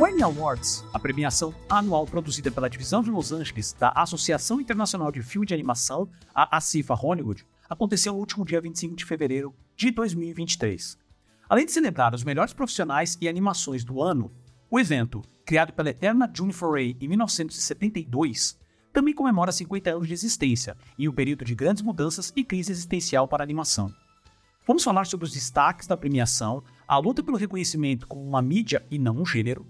Annie Awards, a premiação anual produzida pela divisão de Los Angeles da Associação Internacional de Filme de Animação, a ACIFA Hollywood, aconteceu no último dia 25 de fevereiro de 2023. Além de celebrar os melhores profissionais e animações do ano, o evento, criado pela eterna June Foray em 1972, também comemora 50 anos de existência em um período de grandes mudanças e crise existencial para a animação. Vamos falar sobre os destaques da premiação, a luta pelo reconhecimento como uma mídia e não um gênero,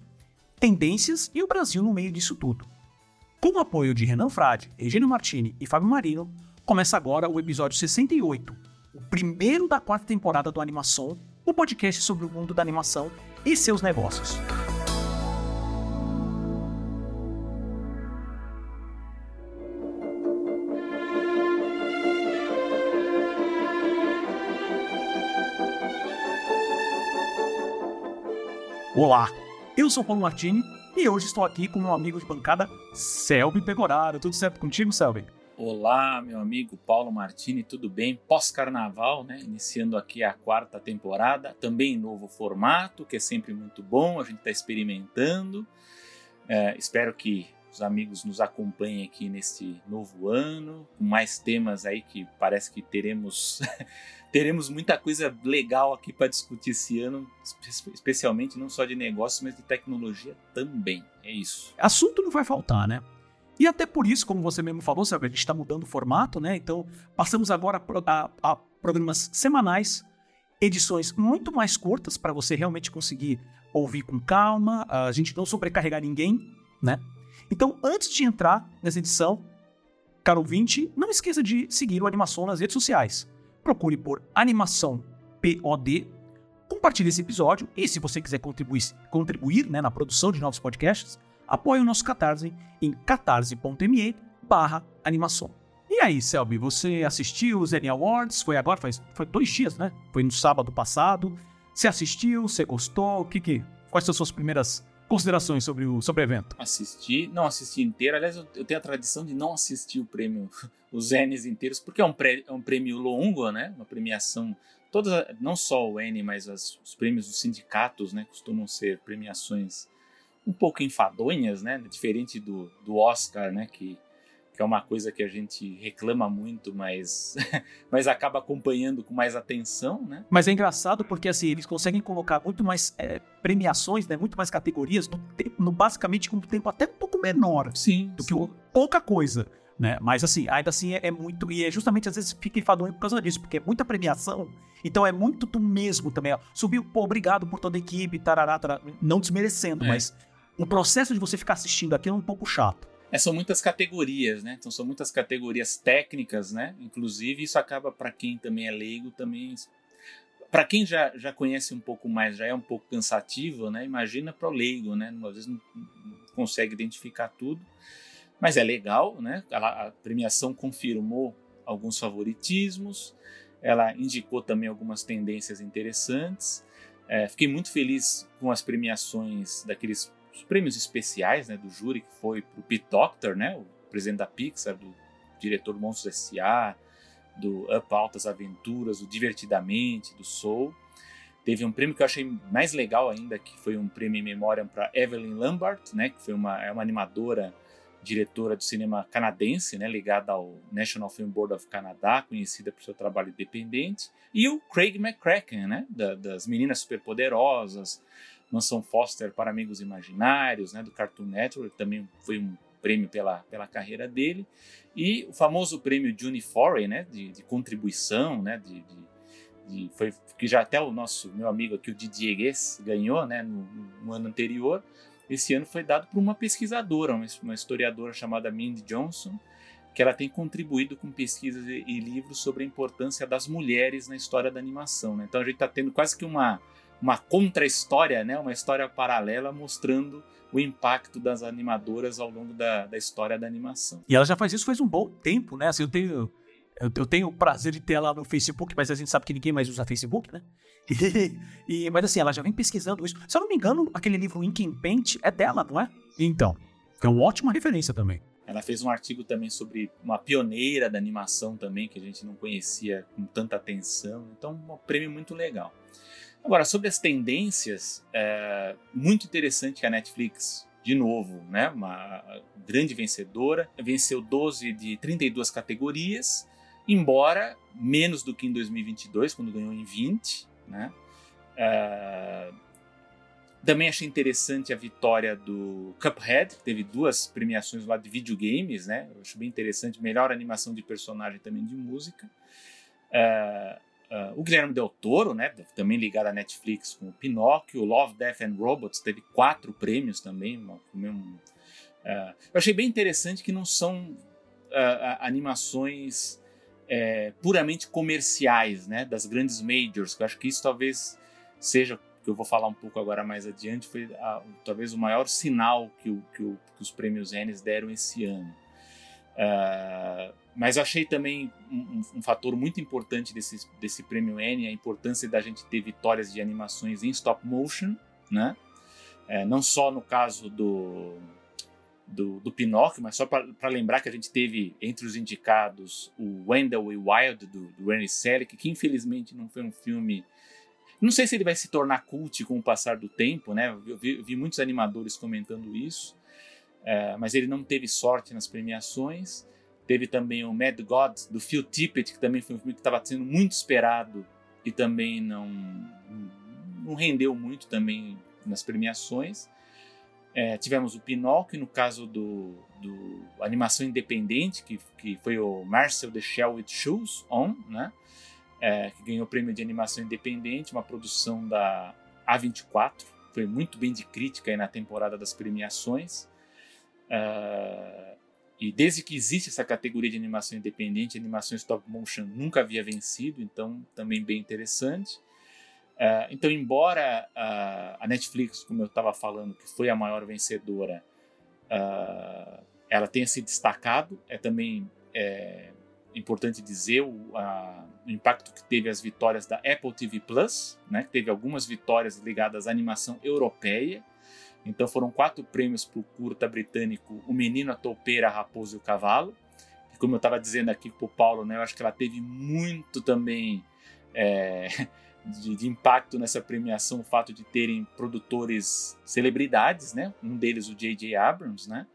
tendências e o Brasil no meio disso tudo. Com o apoio de Renan Frade, Regina Martini e Fábio Marino, começa agora o episódio 68, o primeiro da quarta temporada do Animação, o podcast sobre o mundo da animação e seus negócios. Olá, eu sou Paulo Martini e hoje estou aqui com meu amigo de bancada, Selby Pegoraro. Tudo certo contigo, Selby? Olá, meu amigo Paulo Martini, tudo bem? Pós-carnaval, né? Iniciando aqui a quarta temporada, também novo formato, que é sempre muito bom, a gente está experimentando. É, espero que os amigos nos acompanhem aqui neste novo ano, com mais temas aí que parece que teremos teremos muita coisa legal aqui para discutir esse ano, especialmente não só de negócios, mas de tecnologia também. É isso. Assunto não vai faltar, né? E até por isso, como você mesmo falou, sabe, a gente está mudando o formato, né? Então, passamos agora a, a programas semanais, edições muito mais curtas para você realmente conseguir ouvir com calma, a gente não sobrecarregar ninguém, né? Então, antes de entrar nessa edição, caro ouvinte, não esqueça de seguir o Animação nas redes sociais procure por Animação POD, compartilhe esse episódio e se você quiser contribuir, contribuir né, na produção de novos podcasts, apoie o nosso Catarse em catarse.me barra animação. E aí, Selby, você assistiu os Annie Awards? Foi agora, faz, foi dois dias, né? Foi no sábado passado. Você assistiu? Você gostou? O que que... Quais são as suas primeiras considerações sobre o, sobre o evento? Assisti, não assisti inteiro. Aliás, eu, eu tenho a tradição de não assistir o prêmio, os Ns inteiros, porque é um, pré, é um prêmio longo, né? Uma premiação. Todas, não só o N, mas as, os prêmios dos sindicatos, né? Costumam ser premiações um pouco enfadonhas, né? Diferente do, do Oscar, né? Que que é uma coisa que a gente reclama muito, mas, mas acaba acompanhando com mais atenção, né? Mas é engraçado porque assim eles conseguem colocar muito mais é, premiações, né? Muito mais categorias no, tempo, no basicamente com um tempo até um pouco menor, sim, do sim. que pouca coisa. Né? Mas assim, ainda assim é, é, muito. E é justamente às vezes fica enfadonho por causa disso, porque é muita premiação, então é muito do mesmo também. Ó. Subiu, pô, obrigado por toda a equipe, tarará, tarará não desmerecendo, é. mas o processo de você ficar assistindo aquilo é um pouco chato. É, são muitas categorias, né? Então são muitas categorias técnicas, né? Inclusive isso acaba para quem também é leigo também para quem já, já conhece um pouco mais, já é um pouco cansativo, né? Imagina para o leigo, né? Às vezes não, consegue identificar tudo, mas é legal, né? A, a premiação confirmou alguns favoritismos, ela indicou também algumas tendências interessantes. É, fiquei muito feliz com as premiações daqueles os prêmios especiais né, do júri, que foi para o Pete Doctor, né, o presidente da Pixar, do diretor do Monstros S.A., do Up Altas Aventuras, do Divertidamente, do Soul. Teve um prêmio que eu achei mais legal ainda, que foi um prêmio em memória para Evelyn Lambert, né, que foi uma, é uma animadora, diretora de cinema canadense, né, ligada ao National Film Board of Canada, conhecida por seu trabalho independente, e o Craig McCracken, né, da, das Meninas Superpoderosas, Mansão Foster para Amigos Imaginários, né, do Cartoon Network, também foi um prêmio pela, pela carreira dele, e o famoso prêmio Juni Foray, né, de, de contribuição, né, de, de, de, foi que já até o nosso meu amigo aqui, o Didier Guess, ganhou, né, no, no, ano anterior. Esse ano foi dado por uma pesquisadora, uma, uma historiadora chamada Mindy Johnson, que ela tem contribuído com pesquisas e, livros sobre a importância das mulheres na história da animação. Né? Então a gente está tendo quase que uma uma contra-história, né? uma história paralela mostrando o impacto das animadoras ao longo da, da história da animação. E ela já faz isso faz um bom tempo, né? Assim, eu tenho eu, eu, tenho o prazer de ter ela no Facebook, mas a gente sabe que ninguém mais usa Facebook, né? E, e, mas assim, ela já vem pesquisando isso. Se eu não me engano, aquele livro Ink and Paint é dela, não é? Então, é uma ótima referência também. Ela fez um artigo também sobre uma pioneira da animação também, que a gente não conhecia com tanta atenção. Então, um prêmio muito legal. Agora, sobre as tendências, é muito interessante que a Netflix, de novo, né, uma grande vencedora, venceu 12 de 32 categorias, embora menos do que em 2022, quando ganhou em 20, né? É, também achei interessante a vitória do Cuphead, que teve duas premiações lá de videogames, né? Eu acho bem interessante, melhor animação de personagem também de música. Uh, uh, o Guilherme Del Toro, né? Também ligado à Netflix com o Pinóquio, Love, Death and Robots teve quatro prêmios também. Uma, uh, eu achei bem interessante que não são animações é, puramente comerciais, né? Das grandes majors. Que eu acho que isso talvez seja que eu vou falar um pouco agora mais adiante, foi talvez o maior sinal que, o, que, o, que os prêmios Ennis deram esse ano. Uh, mas eu achei também um, um, fator muito importante desse, desse prêmio N a importância da gente ter vitórias de animações em stop motion, né? É, não só no caso do, do, do Pinóquio, mas só para lembrar que a gente teve entre os indicados o Wendell e Wild do, do Ernie Selick, que infelizmente não foi um filme não sei se ele vai se tornar cult com o passar do tempo, né? Eu vi, eu vi muitos animadores comentando isso, é, mas ele não teve sorte nas premiações. Teve também o Mad God do Phil Tippett, que também foi um filme que estava sendo muito esperado e também não, não rendeu muito também nas premiações. É, tivemos o Pinóquio, no caso do, do animação independente, que, que foi o Marcel the Shell with Shoes On, né? é, que ganhou o prêmio de animação independente, uma produção da A24, foi muito bem de crítica na temporada das premiações. Uh, e desde que existe essa categoria de animação independente, animação stop motion nunca havia vencido, então também bem interessante. Uh, então, embora uh, a Netflix, como eu estava falando, que foi a maior vencedora, ela tenha se destacado, é também é, importante dizer o, a, o, impacto que teve as vitórias da Apple TV Plus, né, que teve algumas vitórias ligadas à animação europeia. Então foram quatro prêmios para o curta britânico O Menino, a Toupeira, a Raposa e o Cavalo. E como eu estava dizendo aqui para o Paulo, né, eu acho que ela teve muito também é, de, de, impacto nessa premiação o fato de terem produtores celebridades, né? um deles o J.J. Abrams, né?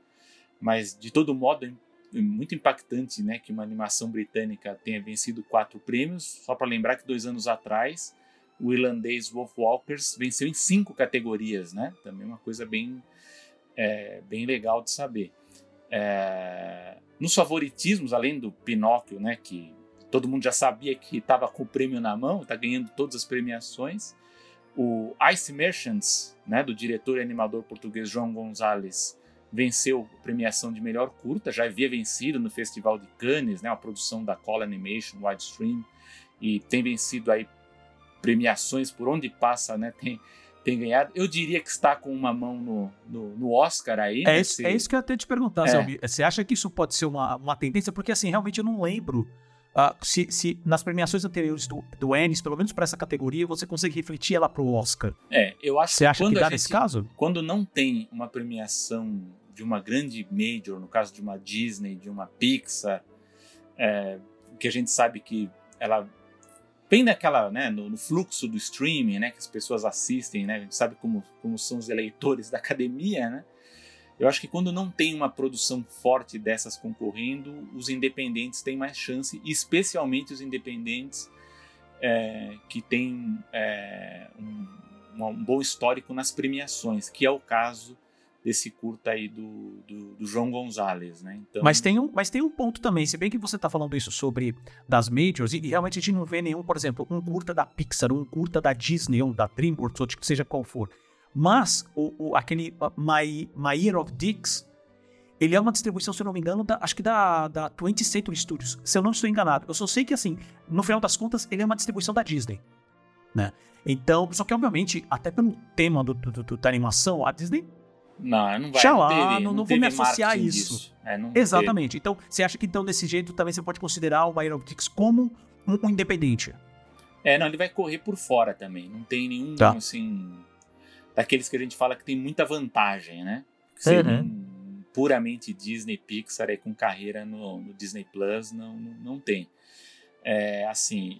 mas de todo modo muito impactante né, que uma animação britânica tenha vencido quatro prêmios. Só para lembrar que dois anos atrás o irlandês Wolf Walkers venceu em cinco categorias, né? Também uma coisa bem, é, bem legal de saber. É, nos favoritismos, além do Pinóquio, né, que todo mundo já sabia que estava com o prêmio na mão, está ganhando todas as premiações, o Ice Merchants, né, do diretor e animador português João Gonzalez, venceu a premiação de melhor curta, já havia vencido no Festival de Cannes, né, a produção da Call Animation Widestream, e tem vencido aí premiações por onde passa, né, tem, tem ganhado. Eu diria que está com uma mão no, no, no Oscar aí. É, isso, é isso que eu até te perguntar, é. Você acha que isso pode ser uma, uma tendência? Porque assim, realmente eu não lembro Uh, se, se, nas premiações anteriores do, do Ennis, pelo menos para essa categoria, você consegue refletir ela para o Oscar. É, eu acho Você acha que dá gente, nesse caso? Quando não tem uma premiação de uma grande major, no caso de uma Disney, de uma Pixar, é, que a gente sabe que ela vem naquela, né, no, no, fluxo do streaming, né, que as pessoas assistem, né, a gente sabe como, como são os eleitores da academia, né, eu acho que quando não tem uma produção forte dessas concorrendo, os independentes têm mais chance, especialmente os independentes é, que têm é, um, um bom histórico nas premiações, que é o caso desse curta aí do, do, do, João Gonzalez, né? Então... Mas, tem um, mas tem um ponto também, se bem que você está falando isso sobre das majors, e, e, realmente a gente não vê nenhum, por exemplo, um curta da Pixar, um curta da Disney, um da DreamWorks, ou seja qual for. Mas o, o, aquele uh, My, My Year of Dicks, ele é uma distribuição, se eu não me engano, da, acho que da, da 20th Century Studios, se eu não estou enganado. Eu só sei que, assim, no final das contas, ele é uma distribuição da Disney, né? Então, só que obviamente, até pelo tema do, do, do da animação, a Disney não, não vai. Já lá, não, não, não vou me associar a isso. É, Exatamente. Teve. Então, você acha que então desse jeito também você pode considerar o Aeronautics como um, um, independente? É, não, ele vai correr por fora também. Não tem nenhum, tá. assim, daqueles que a gente fala que tem muita vantagem, né? Ser uhum. um, puramente Disney Pixar aí com carreira no, no Disney Plus não, não, não tem. É, assim,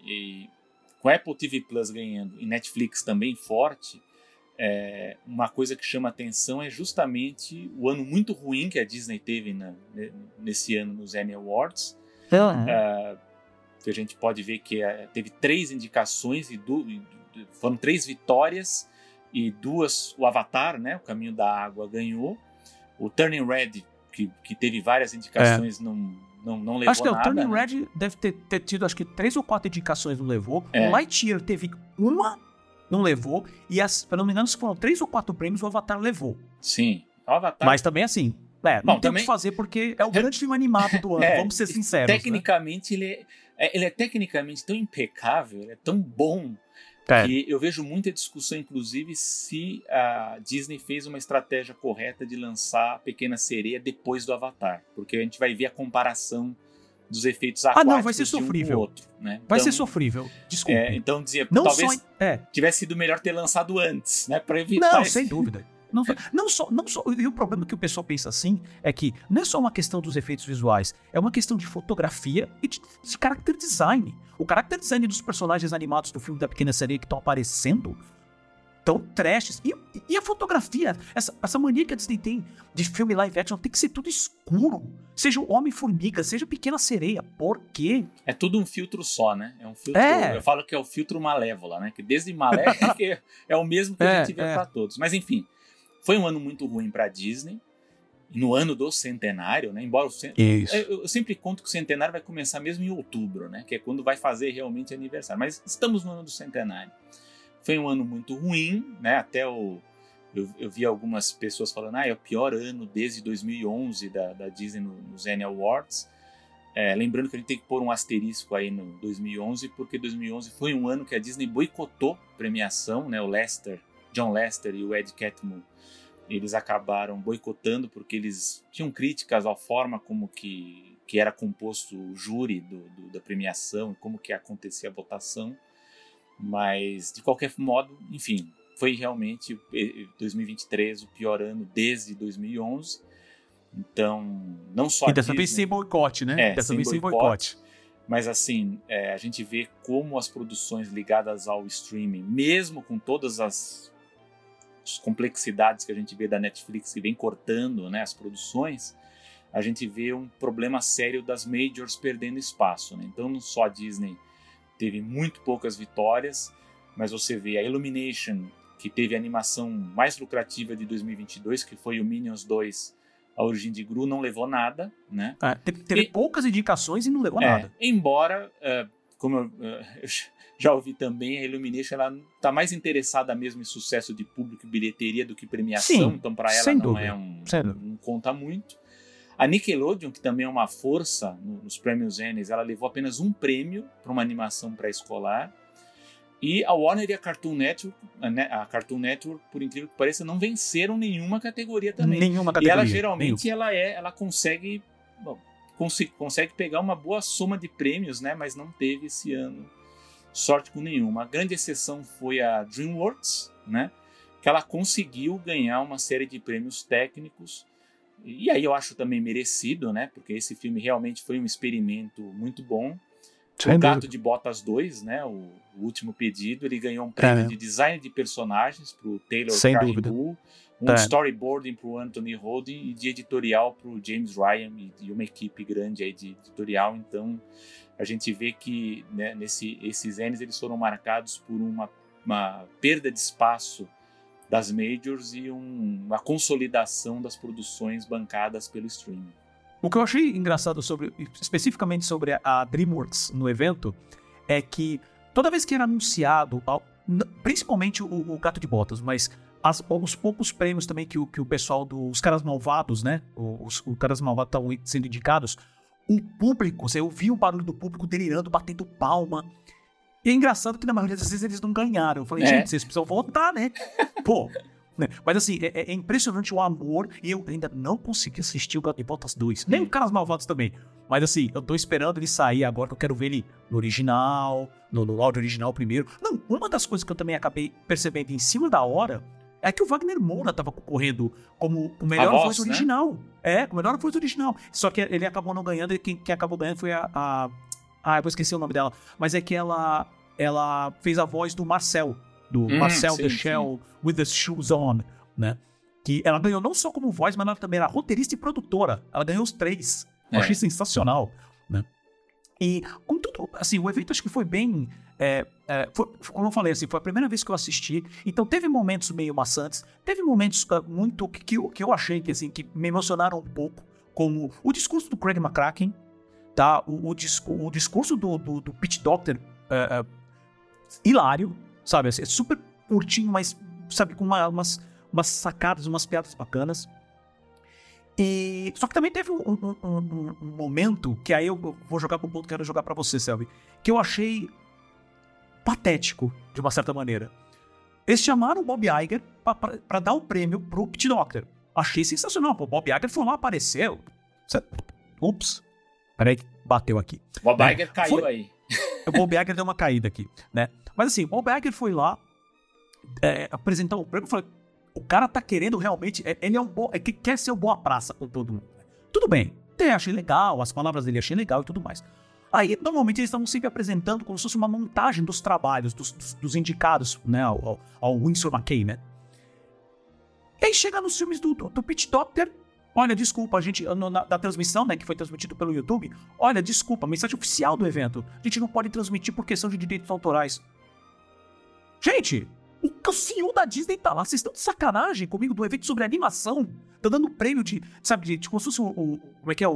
com Apple TV Plus ganhando e Netflix também forte, é, uma coisa que chama atenção é justamente o ano muito ruim que a Disney teve na, nesse ano nos Emmy Awards. Uhum. Uh, que a gente pode ver que uh, teve três indicações e, du, e foram três vitórias e duas o Avatar, né, o Caminho da Água ganhou. O Turning Red que, que teve várias indicações é. não não, não levou acho que nada. o Turning né? Red deve ter, ter, tido acho que três ou quatro indicações não levou. É. O Lightyear teve uma não levou. E, as, se não me engano, se foram três ou quatro prêmios, o Avatar levou. Sim. O Avatar. Mas também assim. É, não Bom, tem o que fazer porque é o grande filme animado do ano, é, vamos ser sinceros. Né? Tecnicamente, né? ele, é, é, ele é tecnicamente tão impecável, ele é tão bom é. que eu vejo muita discussão, inclusive, se a Disney fez uma estratégia correta de lançar a Pequena Sereia depois do Avatar. Porque a gente vai ver a comparação dos efeitos aquáticos ah, não, vai ser sofrível. Um outro, né? Vai então, ser sofrível, desculpa. É, então dizia, não talvez só, é. tivesse sido melhor ter lançado antes, né, para evitar Não, esse... sem dúvida. Não, não, só, não só. E o problema que o pessoal pensa assim é que não é só uma questão dos efeitos visuais, é uma questão de fotografia e de, de character design. O character design dos personagens animados do filme da Pequena Sereia que estão aparecendo tão trashes. E, e a fotografia, essa, essa mania que a Disney tem de filme live action tem que ser tudo escuro. Seja o Homem-Formiga, seja Pequena Sereia. Por quê? É tudo um filtro só, né? É um filtro. É. Eu falo que é o filtro Malévola, né? Que desde Malévola é, é o mesmo que é, a gente vê é. para todos. Mas enfim, foi um ano muito ruim para Disney. No ano do centenário, né? Embora o cent... eu, eu sempre conto que o centenário vai começar mesmo em outubro, né? Que é quando vai fazer realmente aniversário. Mas estamos no ano do centenário. Foi um ano muito ruim, né? Até o. Eu, eu vi algumas pessoas falando, ah, é o pior ano desde 2011 da, da Disney no, nos Annie Awards. É, lembrando que a gente tem que pôr um asterisco aí no 2011, porque 2011 foi um ano que a Disney boicotou premiação, né? O Lester, John Lester e o Ed Catmull, eles acabaram boicotando porque eles tinham críticas à forma como que, que era composto o júri do, do, da premiação, como que acontecia a votação. Mas, de qualquer modo, enfim, foi realmente 2023 o pior ano desde 2011. Então, não só. E dessa Disney, vez sem boicote, né? É, dessa vez sem boicote. Mas, assim, é, a gente vê como as produções ligadas ao streaming, mesmo com todas as, complexidades que a gente vê da Netflix que vem cortando né, as produções, a gente vê um problema sério das majors perdendo espaço. Né? Então, não só a Disney teve muito poucas vitórias, mas você vê a Illumination, que teve a animação mais lucrativa de 2022, que foi o Minions 2, a origem de Gru, não levou nada, né? É, teve, teve e, poucas indicações e não levou é, nada. Embora, uh, como eu, uh, eu, já ouvi também, a Illumination ela tá mais interessada mesmo em sucesso de público e bilheteria do que premiação, Sim, então para ela não dúvida, é um, não conta muito. A Nickelodeon, que também é uma força nos prêmios Emmys, ela levou apenas um prêmio para uma animação pré-escolar. E a Warner e a Cartoon Network, a Cartoon Network, por incrível que pareça, não venceram nenhuma categoria também. Nenhuma categoria. E ela geralmente ela é, ela consegue, bom, cons consegue pegar uma boa soma de prêmios, né? Mas não teve esse ano sorte com nenhuma. A grande exceção foi a DreamWorks, né? Que ela conseguiu ganhar uma série de prêmios técnicos e aí eu acho também merecido, né? Porque esse filme realmente foi um experimento muito bom. Sem o Gato dúvida. de Botas 2, né? O, o, último pedido, ele ganhou um prêmio é. de design de personagens para o Taylor Sem dúvida. um é. storyboarding para o Anthony Holden e de editorial para o James Ryan e, uma equipe grande aí de editorial. Então a gente vê que né, nesse, esses Emmys eles foram marcados por uma, uma perda de espaço das majors e um, uma consolidação das produções bancadas pelo streaming. O que eu achei engraçado sobre, especificamente sobre a DreamWorks no evento, é que toda vez que era anunciado, principalmente o, o Gato de Botas, mas as, os poucos prêmios também que o, que o pessoal dos Caras Malvados, né? Os, os Caras Malvados estavam sendo indicados, o público, você ouvia o barulho do público delirando, batendo palma. E é engraçado que na maioria das vezes eles não ganharam. Eu falei, é. gente, vocês precisam votar, né? Pô. Né? Mas assim, é, é, impressionante o amor e eu ainda não consegui assistir o Gato de Botas 2. Nem o Caras Malvados também. Mas assim, eu tô esperando ele sair agora, que eu quero ver ele no original, no, no áudio original primeiro. Não, uma das coisas que eu também acabei percebendo em cima da hora é que o Wagner Moura tava concorrendo como o melhor voz, voz né? original. É, o melhor voz original. Só que ele acabou não ganhando e quem, quem acabou ganhando foi a, a ah, eu vou esquecer o nome dela. Mas é que ela. ela fez a voz do Marcel, do Hum, Marcel sim, the Shell with the Shoes On, né? Que ela ganhou não só como voz, mas ela também era roteirista e produtora. Ela ganhou os três. Eu É. achei sensacional, né? E, contudo, assim, o evento acho que foi bem. é, é, foi- como eu falei, assim, foi a primeira vez que eu assisti. Então teve momentos meio maçantes, teve momentos ah, muito que, que, eu, que eu achei que, assim, que me emocionaram um pouco, como o discurso do Craig McCracken, tá? O, o, discu- o discurso do, do, do Pete Doctor, é, é, hilário, sabe? Assim, é super curtinho, mas, sabe, com uma- umas, umas sacadas, umas piadas bacanas. E só que também teve um, um- um- um- momento que aí eu vou jogar pro ponto que eu quero jogar pra você, Selby, que eu achei patético de uma certa maneira. Eles chamaram o Bob Iger pra dar o prêmio pro Pete Doctor. Achei sensacional. Pô, o Bob Iger foi lá, apareceu. Ups. Peraí, que bateu aqui. Bob É, Iger caiu foi- aí. O Bob deu uma caída aqui, né? Mas assim, o Bob foi lá é, apresentar o prêmio e falou: o cara tá querendo realmente. é, Ele é um bom. É, que quer ser o boa praça com todo mundo. Tudo bem. Até achei legal, as palavras dele achei legal e tudo mais. Aí, normalmente, eles estavam sempre apresentando como se fosse uma montagem dos trabalhos, dos, dos- dos indicados, né, ao, ao- Winsor McKay, né? E aí chega nos filmes do, do, do Pete Doctor. Olha, desculpa, a gente, no- na, da transmissão, né, que foi transmitido pelo YouTube. Olha, desculpa, mensagem oficial do evento. A gente não pode transmitir por questão de direitos autorais. Gente, o, o CEO da Disney tá lá. Vocês estão de sacanagem comigo do evento sobre animação. Tá dando prêmio de, sabe, de, de como se fosse o, o- como é que é, o,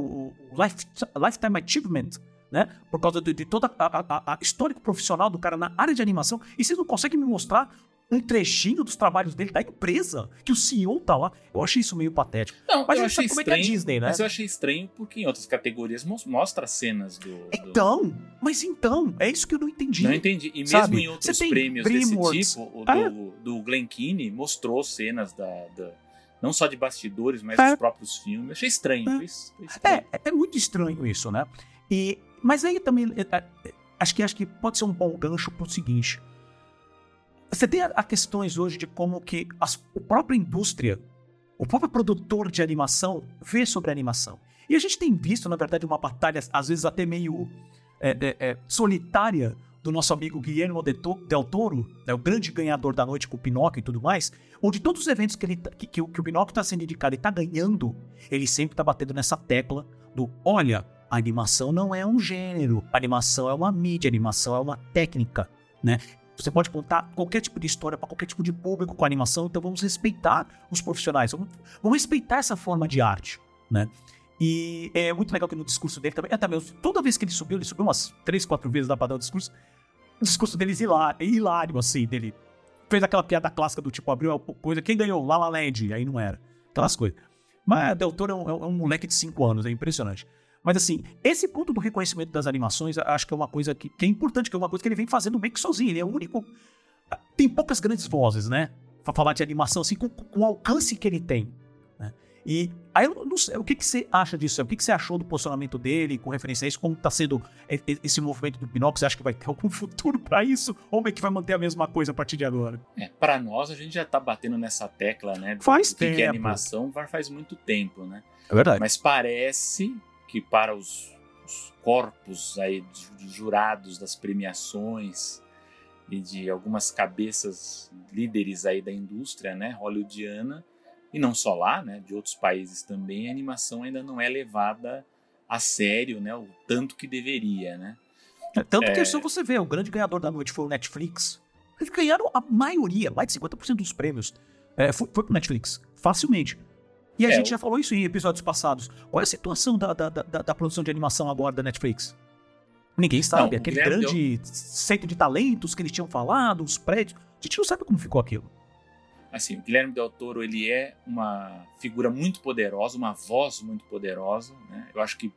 o life, Lifetime Achievement, né? Por causa de, de toda a, a, a histórico profissional do cara na área de animação. E vocês não conseguem me mostrar um trechinho dos trabalhos dele da empresa, que o CEO tá lá. Eu achei isso meio patético. Não, Mas eu achei como é que é a estranho. Disney, né? Mas eu achei estranho porque em outras categorias mos- mostra cenas do. do- Então, mas então, é isso que eu não entendi. Não entendi. E mesmo Sabe? em outros prêmios DreamWorks. desse tipo, o Ah, do, do Glen Keane mostrou cenas da, da- não só de bastidores, mas É. dos próprios filmes. Achei estranho. É. Foi, foi estranho. É, é muito estranho isso, né? E, mas aí também, é, é, acho que acho que pode ser um bom gancho pro seguinte. Você tem a, questões hoje de como que as, a própria indústria, o próprio produtor de animação vê sobre a animação. E a gente tem visto, na verdade, uma batalha, às vezes até meio é, é, é, solitária, do nosso amigo Guillermo del Toro, né, o grande ganhador da noite com o Pinóquio e tudo mais, onde todos os eventos que, ele, tá- que, que o que o Pinóquio está sendo indicado e está ganhando, ele sempre está batendo nessa tecla do: olha, a animação não é um gênero, a animação é uma mídia, a animação é uma técnica, né? Você pode contar qualquer tipo de história para qualquer tipo de público com animação, então vamos respeitar os profissionais, vamos, vamos respeitar essa forma de arte, né? E é muito legal que no discurso dele também, é também, toda vez que ele subiu, ele subiu umas três, quatro vezes dá pra dar o discurso, o discurso dele é hilário, é hilário assim, dele fez aquela piada clássica do tipo, abriu a coisa, quem ganhou? La La Land, aí não era, aquelas coisas. Mas Del Toro é um, é um moleque de 5 anos, é impressionante. Mas assim, esse ponto do reconhecimento das animações, acho que é uma coisa que, que é importante, que é uma coisa que ele vem fazendo meio que sozinho. Ele é o único. Tem poucas grandes vozes, né? Pra falar de animação, assim, com, com o alcance que ele tem. Né? E aí eu não sei, o que, que você acha disso? O que, que você achou do posicionamento dele com referência a isso? Como tá sendo esse movimento do Pinóquio? Você acha que vai ter algum futuro pra isso? Ou é que vai manter a mesma coisa a partir de agora? É, para nós, a gente já tá batendo nessa tecla, né? Faz que que é tempo. animação vai- faz muito tempo, né? É verdade. Mas parece que para os, os corpos aí de, de jurados das premiações e de algumas cabeças líderes aí da indústria, né, hollywoodiana, e não só lá, né, de outros países também, a animação ainda não é levada a sério, né, o tanto que deveria, né? É, Tanto que É. só você vê, o grande ganhador da noite foi o Netflix. Eles ganharam a maioria, mais de 50% dos prêmios. É, foi, foi pro Netflix, facilmente. E a É, gente já falou isso em episódios passados. Qual é a situação da, da, da, da produção de animação agora da Netflix? Ninguém sabe. Não, Aquele grande centro de talentos que eles tinham falado, os prédios. A gente não sabe como ficou aquilo. Assim, o Guilherme Del Toro, ele é uma figura muito poderosa, uma voz muito poderosa, né? Eu acho que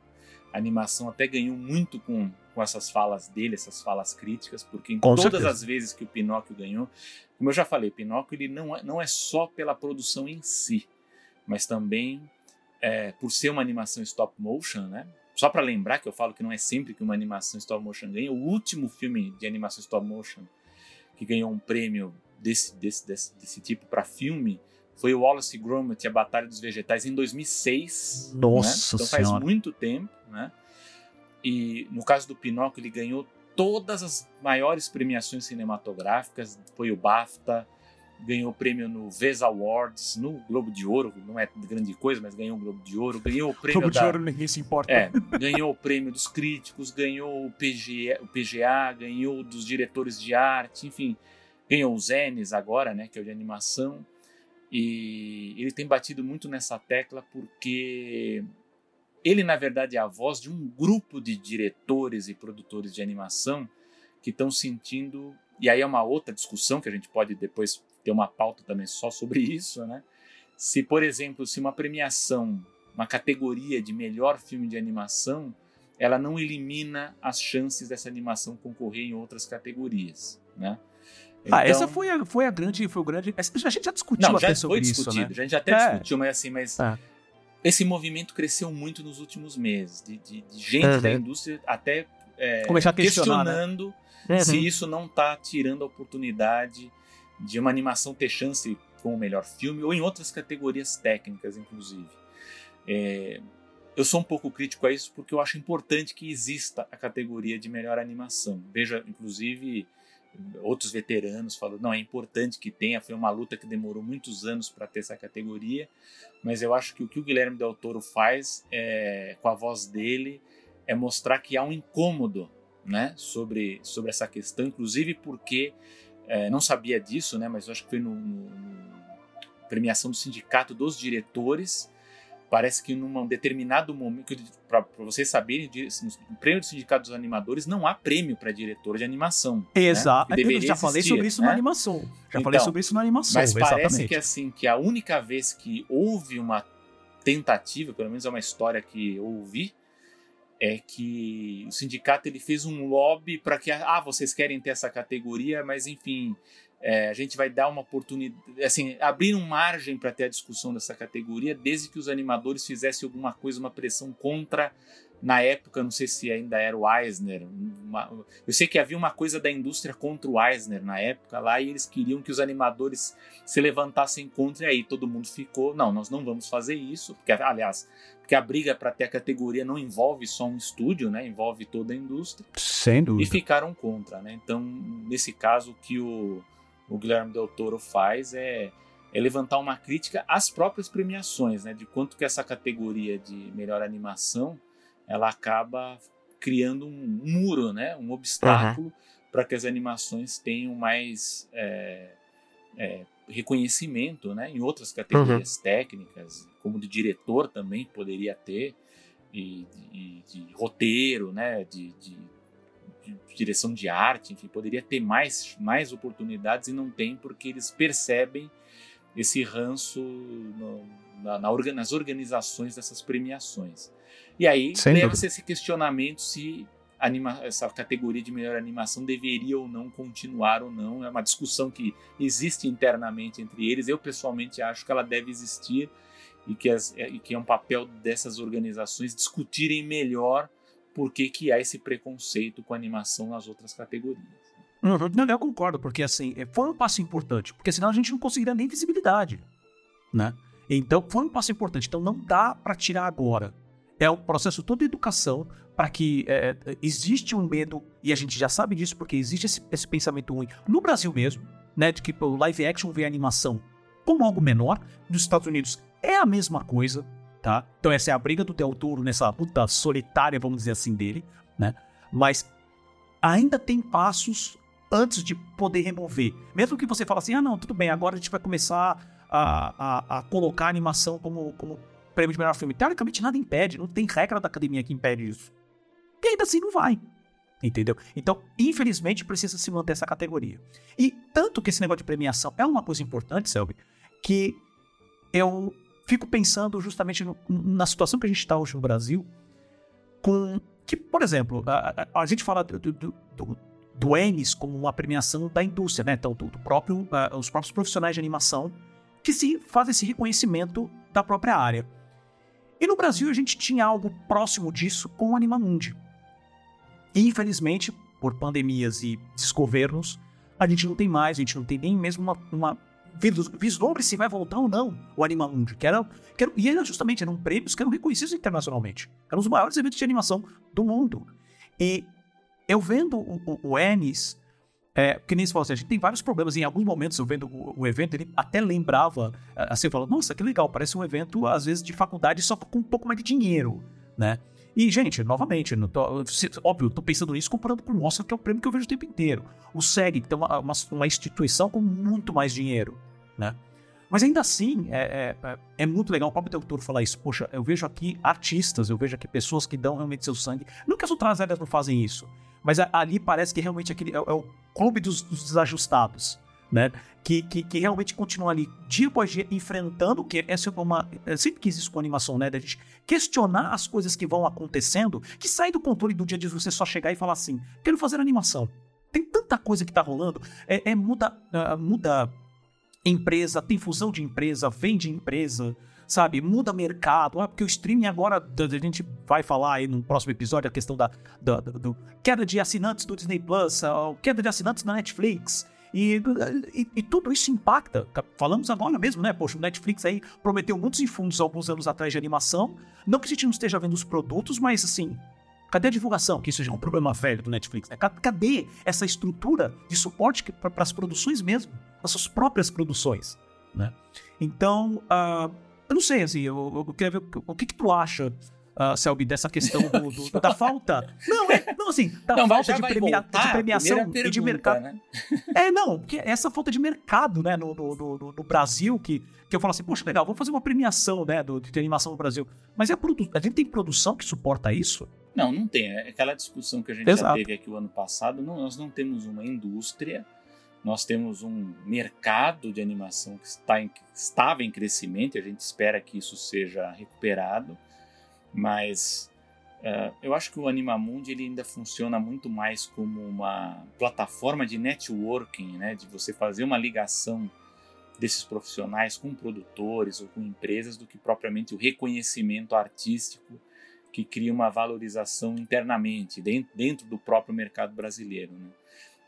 a animação até ganhou muito com, com essas falas dele, essas falas críticas, porque em Com todas certeza. as vezes que o Pinóquio ganhou, como eu já falei, Pinóquio ele não é, não é só pela produção em si, mas também é, por ser uma animação stop motion, né? Só para lembrar que eu falo que não é sempre que uma animação stop motion ganha, o último filme de animação stop motion que ganhou um prêmio desse, desse, desse, desse tipo para filme foi o Wallace Gromit e a Batalha dos Vegetais em 2006. Nossa né? Então faz Senhora. muito tempo, né? E no caso do Pinóquio ele ganhou todas as maiores premiações cinematográficas, foi o BAFTA, ganhou prêmio no VES Awards, no Globo de Ouro, não é grande coisa, mas ganhou o Globo de Ouro, ganhou o prêmio Globo da... de Ouro ninguém se importa. É, ganhou o prêmio dos críticos, ganhou o PGA, o PGA, ganhou dos diretores de arte, enfim, ganhou os Emmys agora, né, que é o de animação. E ele tem batido muito nessa tecla porque ele, na verdade, é a voz de um grupo de diretores e produtores de animação que estão sentindo. E aí é uma outra discussão que a gente pode depois ter uma pauta também só sobre isso, né? Se, por exemplo, se uma premiação, uma categoria de melhor filme de animação, ela não elimina as chances dessa animação concorrer em outras categorias, né? Então, ah, essa então foi a, foi a grande, foi o grande. A gente já discutiu não, até já sobre foi isso, discutido, né? A gente já até é. discutiu, mas assim, mas é. esse movimento cresceu muito nos últimos meses, de, de, de gente uhum. da indústria até é, Começar a questionando né? se Uhum. isso não está tirando a oportunidade de uma animação ter chance com o melhor filme ou em outras categorias técnicas, inclusive. É, eu sou um pouco crítico a isso porque eu acho importante que exista a categoria de melhor animação. Veja, inclusive, outros veteranos falando, não, é importante que tenha, foi uma luta que demorou muitos anos para ter essa categoria, mas eu acho que o que o Guilherme Del Toro faz é, com a voz dele é mostrar que há um incômodo né, sobre, sobre essa questão, inclusive porque é, não sabia disso, né, mas acho que foi no, no, no premiação do sindicato dos diretores. Parece que num determinado momento, para vocês saberem, no prêmio do Sindicato dos Animadores não há prêmio para diretor de animação. Exato. Né? Eu já falei existir, sobre isso né? na animação. Já Então, falei sobre isso na animação. Mas parece exatamente. que assim que a única vez que houve uma tentativa, pelo menos é uma história que eu ouvi, é que o sindicato ele fez um lobby para que ah vocês querem ter essa categoria, mas enfim é, a gente vai dar uma oportunidade, assim abrir um margem para ter a discussão dessa categoria, desde que os animadores fizessem alguma coisa, uma pressão contra na época, não sei se ainda era o Eisner. Uma, eu sei que havia uma coisa da indústria contra o Eisner na época lá e eles queriam que os animadores se levantassem contra e aí todo mundo ficou. Não, nós não vamos fazer isso, porque aliás, porque a briga para ter a categoria não envolve só um estúdio, né? Envolve toda a indústria. Sem dúvida. E ficaram contra, né? Então, nesse caso, o que o, o Guilherme Del Toro faz é, é levantar uma crítica às próprias premiações, né? De quanto que essa categoria de melhor animação ela acaba criando um muro, né? um obstáculo uhum. para que as animações tenham mais é, é, reconhecimento né? em outras categorias uhum. técnicas, como de diretor também poderia ter, e, e de roteiro, né? de, de, de, direção de arte, enfim, poderia ter mais, mais oportunidades e não tem porque eles percebem esse ranço no, na, na, nas organizações dessas premiações. E aí leva-se esse questionamento se anima, essa categoria de melhor animação deveria ou não continuar ou não. É uma discussão que existe internamente entre eles. Eu pessoalmente acho que ela deve existir e que, as, e que é um papel dessas organizações discutirem melhor por que, que há esse preconceito com a animação nas outras categorias. Não, eu concordo, porque assim, foi um passo importante, porque senão a gente não conseguiria nem visibilidade, né? Então, foi um passo importante. Então, não dá para tirar agora é um processo todo de educação para que é, existe um medo, e a gente já sabe disso porque existe esse, esse, pensamento ruim no Brasil mesmo, né? De que o live action vê animação como algo menor. Nos Estados Unidos é a mesma coisa, tá? Então essa é a briga do Del Toro nessa luta solitária, vamos dizer assim, dele, né? Mas ainda tem passos antes de poder remover. Mesmo que você fale assim, ah não, tudo bem, agora a gente vai começar a, a, a colocar a animação como, como prêmio de melhor filme. Teoricamente, nada impede, não tem regra da academia que impede isso. E ainda assim não vai. Entendeu? Então, infelizmente, precisa se manter essa categoria. E tanto que esse negócio de premiação é uma coisa importante, Selby, que eu fico pensando justamente no, na situação que a gente está hoje no Brasil, com que, por exemplo, a, a, a gente fala do, do, do, do como uma premiação da indústria, né? Então, do, do próprio, uh, os próprios profissionais de animação que se fazem esse reconhecimento da própria área. E no Brasil a gente tinha algo próximo disso com o Animamundi. Infelizmente, por pandemias e desgovernos, a gente não tem mais, a gente não tem nem mesmo uma, uma vislumbre se vai voltar ou não o Animamundi, que era, que era, e era justamente eram prêmios que eram reconhecidos internacionalmente. Eram os maiores eventos de animação do mundo. E eu vendo o, o, o Ennis, é, que nem se falou assim, a gente tem vários problemas. Em alguns momentos, eu vendo o, o evento, ele até lembrava, assim, falo, nossa, que legal, parece um evento, às vezes, de faculdade, só com um pouco mais de dinheiro, né? E, gente, novamente, tô, óbvio, tô pensando nisso comparando com o Oscar, que é o prêmio que eu vejo o tempo inteiro. O SEG, que tem uma, uma, uma instituição com muito mais dinheiro, né? Mas ainda assim, é, é, é, muito legal o próprio doutor falar isso. Poxa, eu vejo aqui artistas, eu vejo aqui pessoas que dão realmente seu sangue. Não que as outras áreas não fazem isso, mas ali parece que realmente aquele é, é o clube dos, dos desajustados né? Que, que, que, realmente continua ali dia após dia enfrentando que é uma é, sempre quis isso com animação, né? Da gente questionar as coisas que vão acontecendo, que sai do controle do dia de você só chegar e falar assim, quero fazer animação. Tem tanta coisa que tá rolando, é, é muda, uh, muda empresa, tem fusão de empresa, vende empresa, sabe? Muda mercado. Ah, porque o streaming agora, a gente vai falar aí no próximo episódio a questão da, da, da do, queda de assinantes do Disney Plus, a queda de assinantes da Netflix. E, e, e, tudo isso impacta. Falamos agora mesmo, né? Poxa, o Netflix aí prometeu muitos fundos alguns anos atrás de animação. Não que a gente não esteja vendo os produtos, mas assim, cadê a divulgação? Que isso já é um problema velho do Netflix, né? Cadê essa estrutura de suporte para as produções mesmo? As suas próprias produções, né? Então, uh, eu não sei, assim, eu, eu queria ver o que, que tu acha uh, Selby, dessa questão do, do, da falta. Não, é, não assim, da não, falta de, premia, de, premiação pergunta, e de mercado. Né? É, não, porque essa falta de mercado, né, no, no, no, no, Brasil, que, que eu falo assim, poxa, legal, vamos fazer uma premiação, né, do, de animação no Brasil. Mas é a, a gente tem produção que suporta isso? Não, não tem. É aquela discussão que a gente Exato. já teve aqui o ano passado. Não, nós não temos uma indústria, nós temos um mercado de animação que está em, estava em crescimento e a gente espera que isso seja recuperado. Mas uh, eu acho que o Animamundi ele ainda funciona muito mais como uma plataforma de networking, né? de você fazer uma ligação desses profissionais com produtores ou com empresas do que propriamente o reconhecimento artístico que cria uma valorização internamente dentro do próprio mercado brasileiro. Né?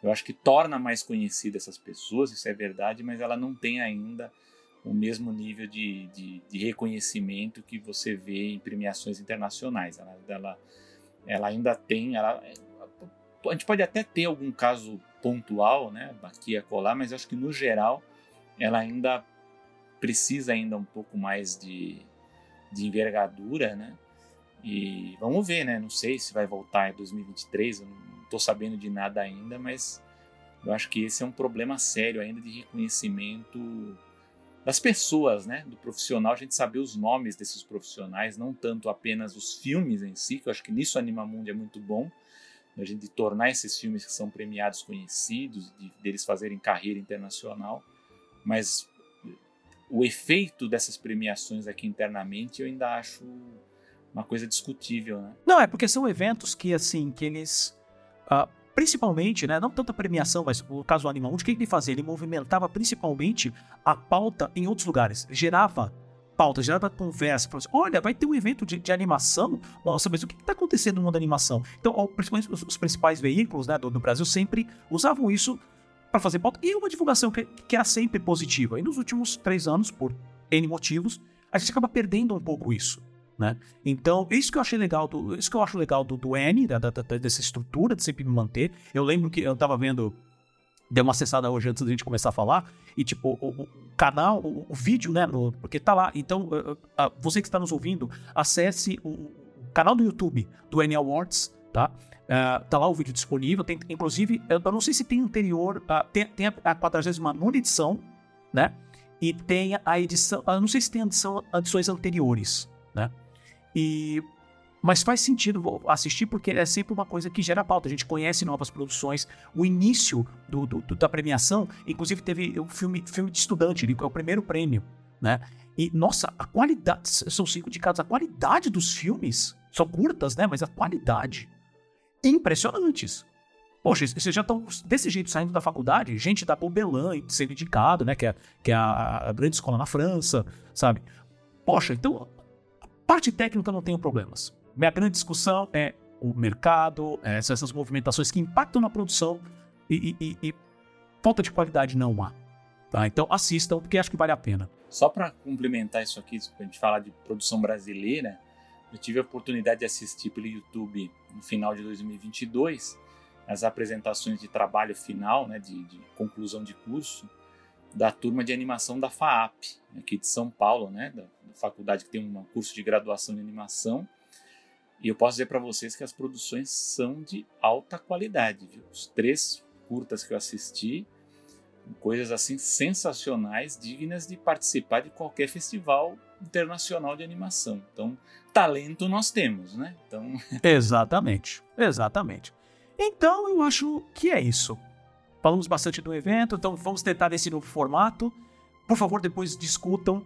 Eu acho que torna mais conhecida essas pessoas, isso é verdade, mas ela não tem ainda o mesmo nível de, de, de, reconhecimento que você vê em premiações internacionais. Ela, ela, ela ainda tem. Ela, a gente pode até ter algum caso pontual, né, aqui a colar, mas acho que no geral ela ainda precisa ainda um pouco mais de, de envergadura, né? E vamos ver, né? Não sei se vai voltar em 2023, eu não estou sabendo de nada ainda, mas eu acho que esse é um problema sério ainda de reconhecimento das pessoas, né, do profissional, a gente saber os nomes desses profissionais, não tanto apenas os filmes em si, que eu acho que nisso Animamundi é muito bom, a gente tornar esses filmes que são premiados conhecidos, de, deles fazerem carreira internacional, mas o efeito dessas premiações aqui internamente eu ainda acho uma coisa discutível, né? Não, é porque são eventos que, assim, que eles... Uh principalmente, né, não tanta premiação, mas o caso do Animal o que ele fazia? Ele movimentava principalmente a pauta em outros lugares, gerava pauta, gerava conversa, assim, olha, vai ter um evento de, de animação, nossa, mas o que está acontecendo no mundo da animação? Então, principalmente os, os principais veículos né, do, do, Brasil sempre usavam isso para fazer pauta, e uma divulgação que, que era sempre positiva. E nos últimos três anos, por N motivos, a gente acaba perdendo um pouco isso. Né? Então, isso que eu achei legal do, isso que eu acho legal do, do N, da, da, dessa estrutura de sempre me manter. Eu lembro que eu tava vendo, dei uma acessada hoje antes da gente começar a falar, e tipo, o, o canal, o, o, vídeo, né? No, porque tá lá. Então, você que está nos ouvindo, acesse o, canal do YouTube do N Awards, tá? Uh, tá lá o vídeo disponível. Tem, inclusive, eu não sei se tem anterior, uh, tem, tem a 49 edição, né? E tem a edição, eu não sei se tem edição, edições anteriores, né? E mas faz sentido assistir porque é sempre uma coisa que gera pauta. A gente conhece novas produções. O início do, do, da premiação, inclusive teve o filme, filme de estudante, é o primeiro prêmio, né? E nossa, a qualidade, são cinco indicados, a qualidade dos filmes são curtas, né? Mas a qualidade impressionantes. Poxa, vocês já estão desse jeito saindo da faculdade, gente da Bobelin sendo indicado, né? Que é, que é a, a grande escola na França, sabe? Poxa, então Parte técnica não tenho problemas. Minha grande discussão é o mercado, é essas movimentações que impactam na produção e, e, e falta de qualidade não há. Tá? Então assistam, porque acho que vale a pena. Só para complementar isso aqui, para a gente falar de produção brasileira, eu tive a oportunidade de assistir pelo YouTube no final de 2022 as apresentações de trabalho final, né, de, de conclusão de curso, da turma de animação da FAAP, aqui de São Paulo, né, da, da faculdade que tem um curso de graduação de animação. E eu posso dizer para vocês que as produções são de alta qualidade. Viu? Os três curtas que eu assisti, coisas assim sensacionais, dignas de participar de qualquer festival internacional de animação. Então, talento nós temos, né? Então... Exatamente, exatamente. Então, eu acho que é isso. Falamos bastante do evento, então vamos tentar esse novo formato. Por favor, depois discutam,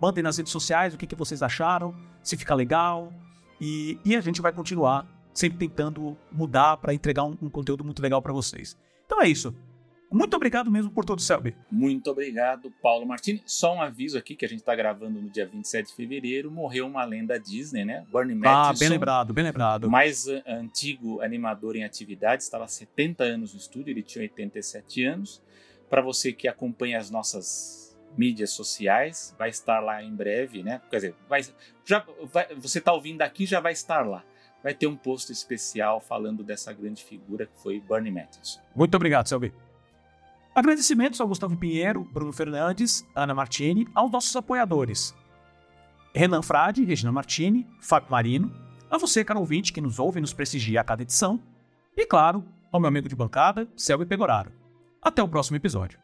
mandem nas redes sociais o que, que vocês acharam, se fica legal. E, e a gente vai continuar sempre tentando mudar para entregar um, um conteúdo muito legal para vocês. Então é isso. Muito obrigado mesmo por tudo, Selby. Muito obrigado, Paulo Martini. Só um aviso aqui que a gente está gravando no dia 27 de fevereiro. Morreu uma lenda Disney, né? Bernie Matheson. Ah, bem lembrado, bem lembrado. Mais antigo animador em atividade, estava há 70 anos no estúdio, ele tinha 87 anos. Para você que acompanha as nossas mídias sociais, vai estar lá em breve, né? Quer dizer, vai, já, vai, você está ouvindo aqui, já vai estar lá. Vai ter um post especial falando dessa grande figura que foi Bernie Matheson. Muito obrigado, Selby. Agradecimentos ao Gustavo Pinheiro, Bruno Fernandes, Ana Martini, aos nossos apoiadores. Renan Frade, Regina Martini, Fábio Marino, a você, caro ouvinte, que nos ouve e nos prestigia a cada edição, e claro, ao meu amigo de bancada, Selby Pegoraro. Até o próximo episódio.